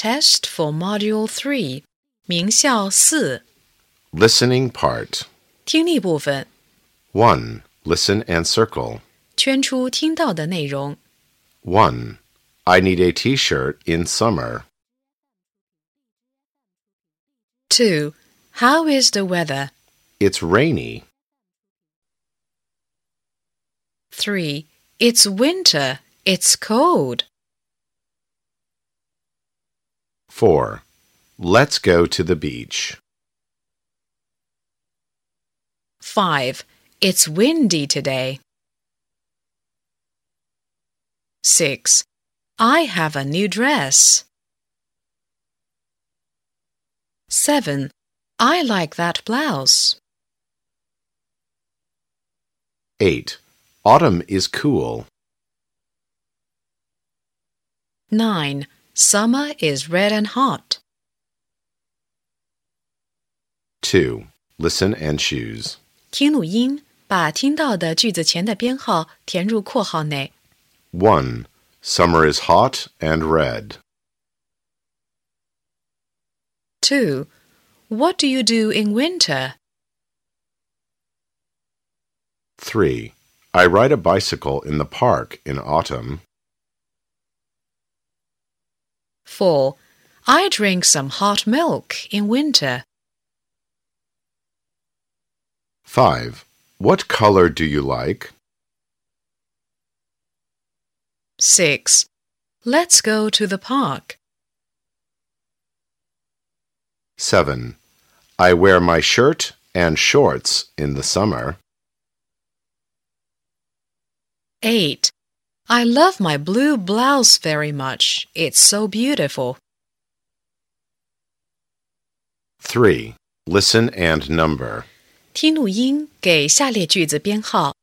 test for Module 3, 名校四 Listening part. 听力部分， 1. Listen and circle. 圈出听到的内容。 1. I need a t shirt in summer. 2. How is the weather? It's rainy. 3. It's winter. It's cold. 4. Let's go to the beach. 5. It's windy today. 6. I have a new dress. 7. I like that blouse. 8. Autumn is cool. 9. Summer is red and hot. 2. Listen and choose. 听录音，把听到的句子前的编号填入括号内。 1. Summer is hot and red. 2. What do you do in winter? 3. I ride a bicycle in the park in autumn. 4. I drink some hot milk in winter. 5. What color do you like? 6. Let's go to the park. 7. I wear my shirt and shorts in the summer. 8. I love my blue blouse very much. It's so beautiful. 3. Listen and number. 听录音，给下列句子编号。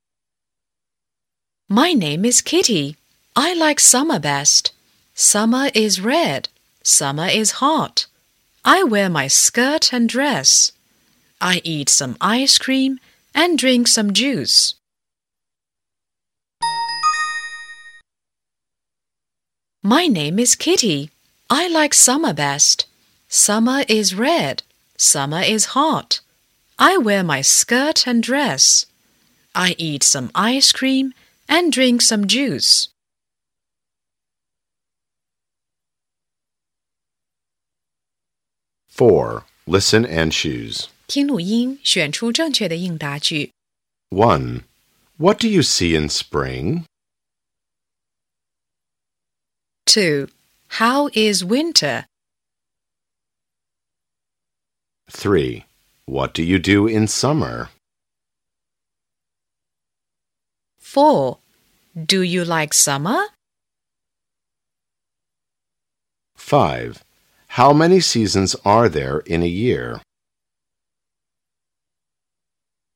My name is Kitty. I like summer best. Summer is red. Summer is hot. I wear my skirt and dress. I eat some ice cream and drink some juice. My name is Kitty. I like summer best. Summer is red. Summer is hot. I wear my skirt and dress. I eat some ice cream and drink some juice. Four. Listen and choose. 听录音，选出正确的应答句。 1. What do you see in spring? 2. How is winter? 3. What do you do in summer? 4. Do you like summer? 5. How many seasons are there in a year?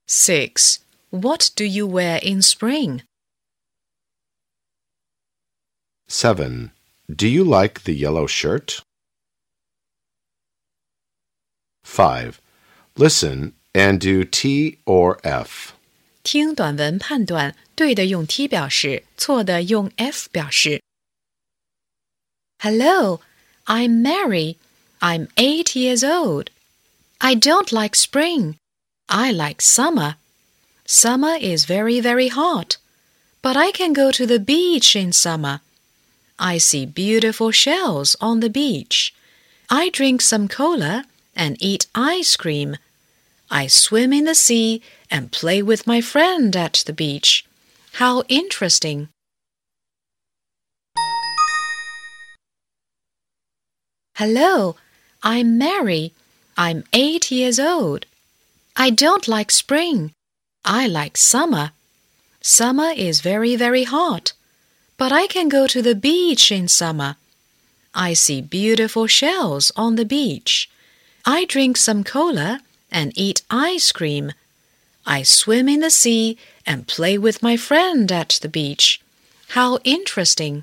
6. What do you wear in spring? 7. Do you like the yellow shirt? 5. Listen and do T or F. 听短文判断，对的用 T 表示，错的用 F 表示。Hello, I'm Mary. I'm eight years old. I don't like spring. I like summer. Summer is very, very hot. But I can go to the beach in summer. I see beautiful shells on the beach. I drink some cola and eat ice cream. I swim in the sea and play with my friend at the beach. How interesting! Hello, I'm Mary. I'm eight years old. I don't like spring. I like summer. Summer is very, very hot. But I can go to the beach in summer. I see beautiful shells on the beach. I drink some cola and eat ice cream. I swim in the sea and play with my friend at the beach. How interesting!